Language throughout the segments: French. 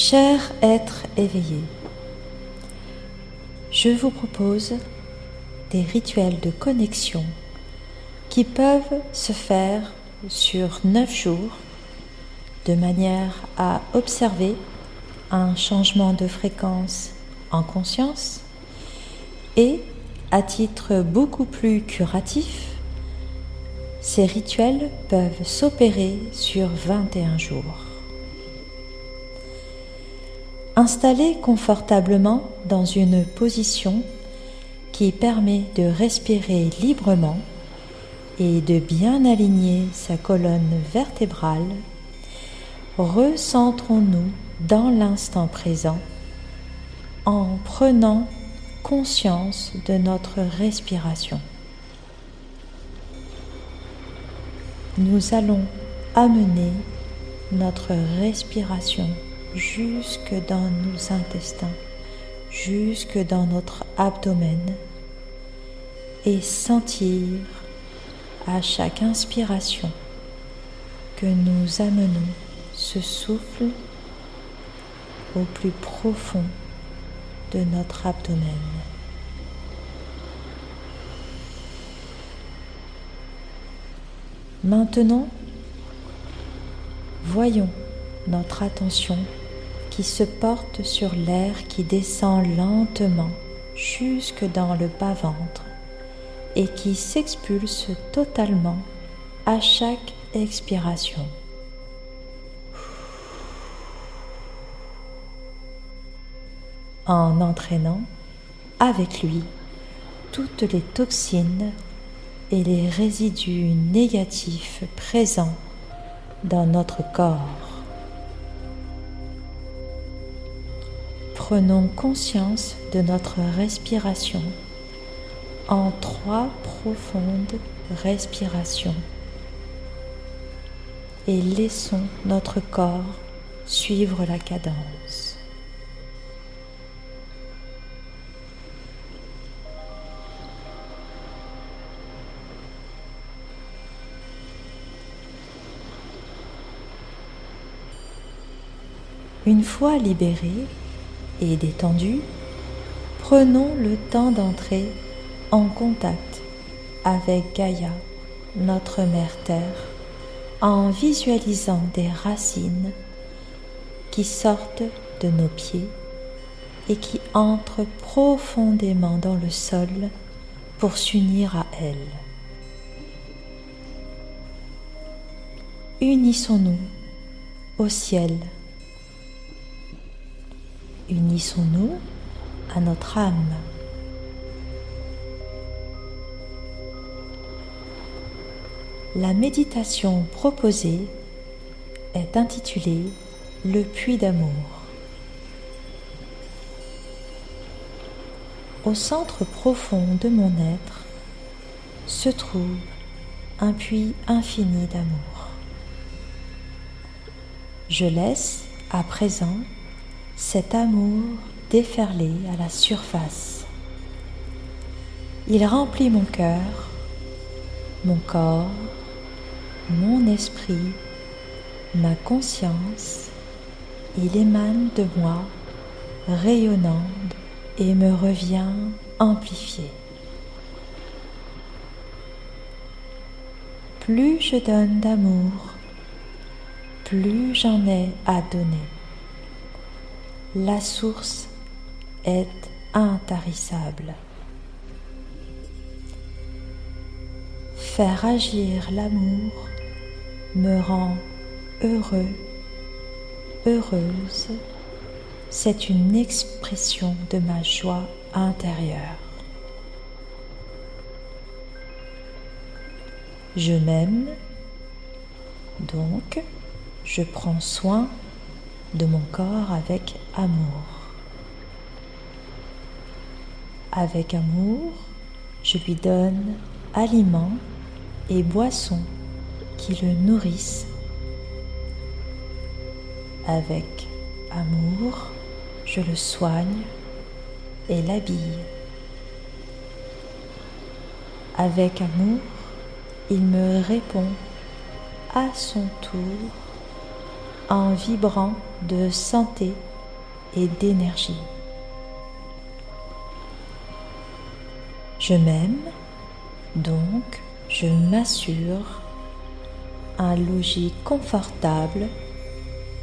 Cher être éveillé, je vous propose des rituels de connexion qui peuvent se faire sur neuf jours de manière à observer un changement de fréquence en conscience et à titre beaucoup plus curatif, ces rituels peuvent s'opérer sur 21 jours. Installez confortablement dans une position qui permet de respirer librement et de bien aligner sa colonne vertébrale, recentrons-nous dans l'instant présent en prenant conscience de notre respiration. Nous allons amener notre respiration jusque dans nos intestins, jusque dans notre abdomen et sentir à chaque inspiration que nous amenons ce souffle au plus profond de notre abdomen. Maintenant, voyons notre attention qui se porte sur l'air qui descend lentement jusque dans le bas-ventre et qui s'expulse totalement à chaque expiration. En entraînant avec lui toutes les toxines et les résidus négatifs présents dans notre corps. Prenons conscience de notre respiration en trois profondes respirations et laissons notre corps suivre la cadence. Une fois libéré et détendu, prenons le temps d'entrer en contact avec Gaïa, notre mère Terre, en visualisant des racines qui sortent de nos pieds et qui entrent profondément dans le sol pour s'unir à elle. Unissons-nous au ciel. Unissons-nous à notre âme. La méditation proposée est intitulée Le puits d'amour. Au centre profond de mon être se trouve un puits infini d'amour. Je laisse à présent cet amour déferler à la surface. Il remplit mon cœur, mon corps, mon esprit, ma conscience, il émane de moi, rayonnant et me revient amplifié. Plus je donne d'amour, plus j'en ai à donner. La source est intarissable. Faire agir l'amour me rend heureux, heureuse, c'est une expression de ma joie intérieure. Je m'aime, donc je prends soin de mon corps avec amour. Avec amour, je lui donne aliments et boissons qui le nourrissent. Avec amour, je le soigne et l'habille. Avec amour, il me répond à son tour en vibrant de santé et d'énergie. Je m'aime, donc je m'assure un logis confortable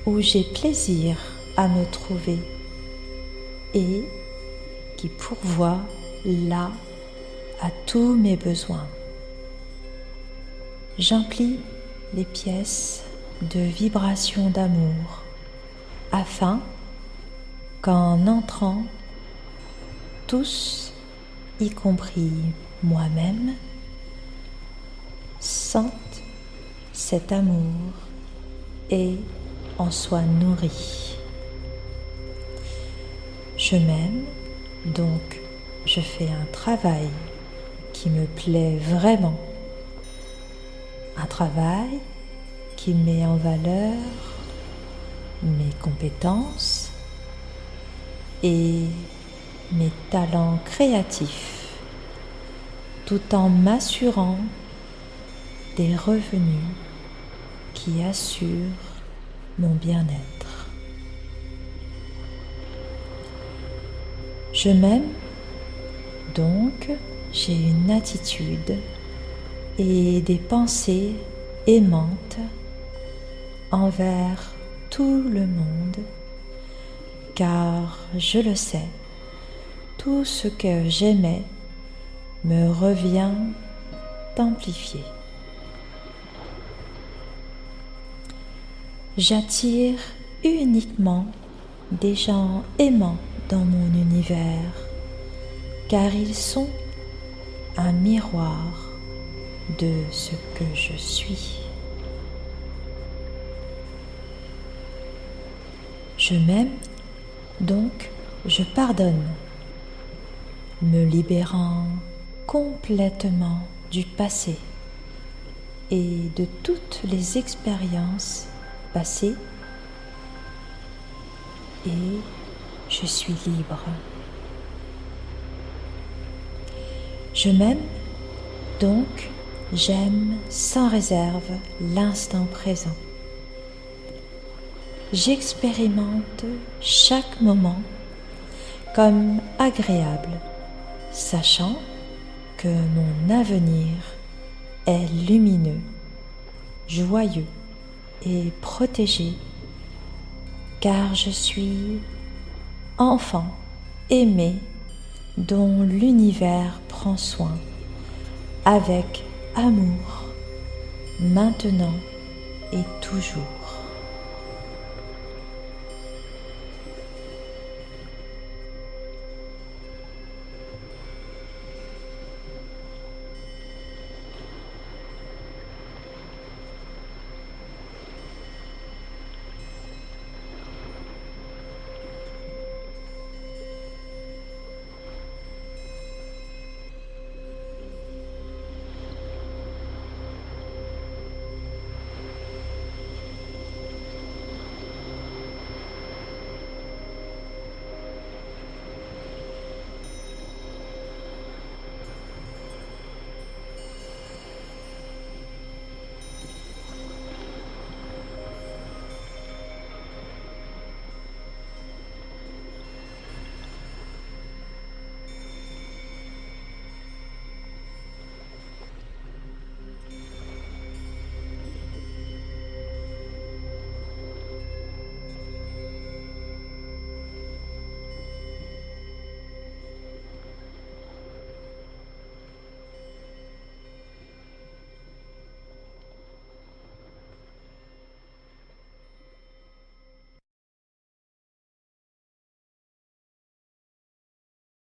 où j'ai plaisir à me trouver et qui pourvoit là à tous mes besoins. J'emplis les pièces de vibrations d'amour afin qu'en entrant, tous, y compris moi-même, sentent cet amour et en soient nourris. Je m'aime, donc je fais un travail qui me plaît vraiment. Un travail qui met en valeur mes compétences et mes talents créatifs tout en m'assurant des revenus qui assurent mon bien-être. Je m'aime, donc j'ai une attitude et des pensées aimantes envers tout le monde, car je le sais, tout ce que j'aimais me revient amplifié. J'attire uniquement des gens aimants dans mon univers, car ils sont un miroir de ce que je suis. Je m'aime, donc je pardonne, me libérant complètement du passé et de toutes les expériences passées et je suis libre. Je m'aime, donc j'aime sans réserve l'instant présent. J'expérimente chaque moment comme agréable, sachant que mon avenir est lumineux, joyeux et protégé, car je suis enfant aimé dont l'univers prend soin avec amour, maintenant et toujours.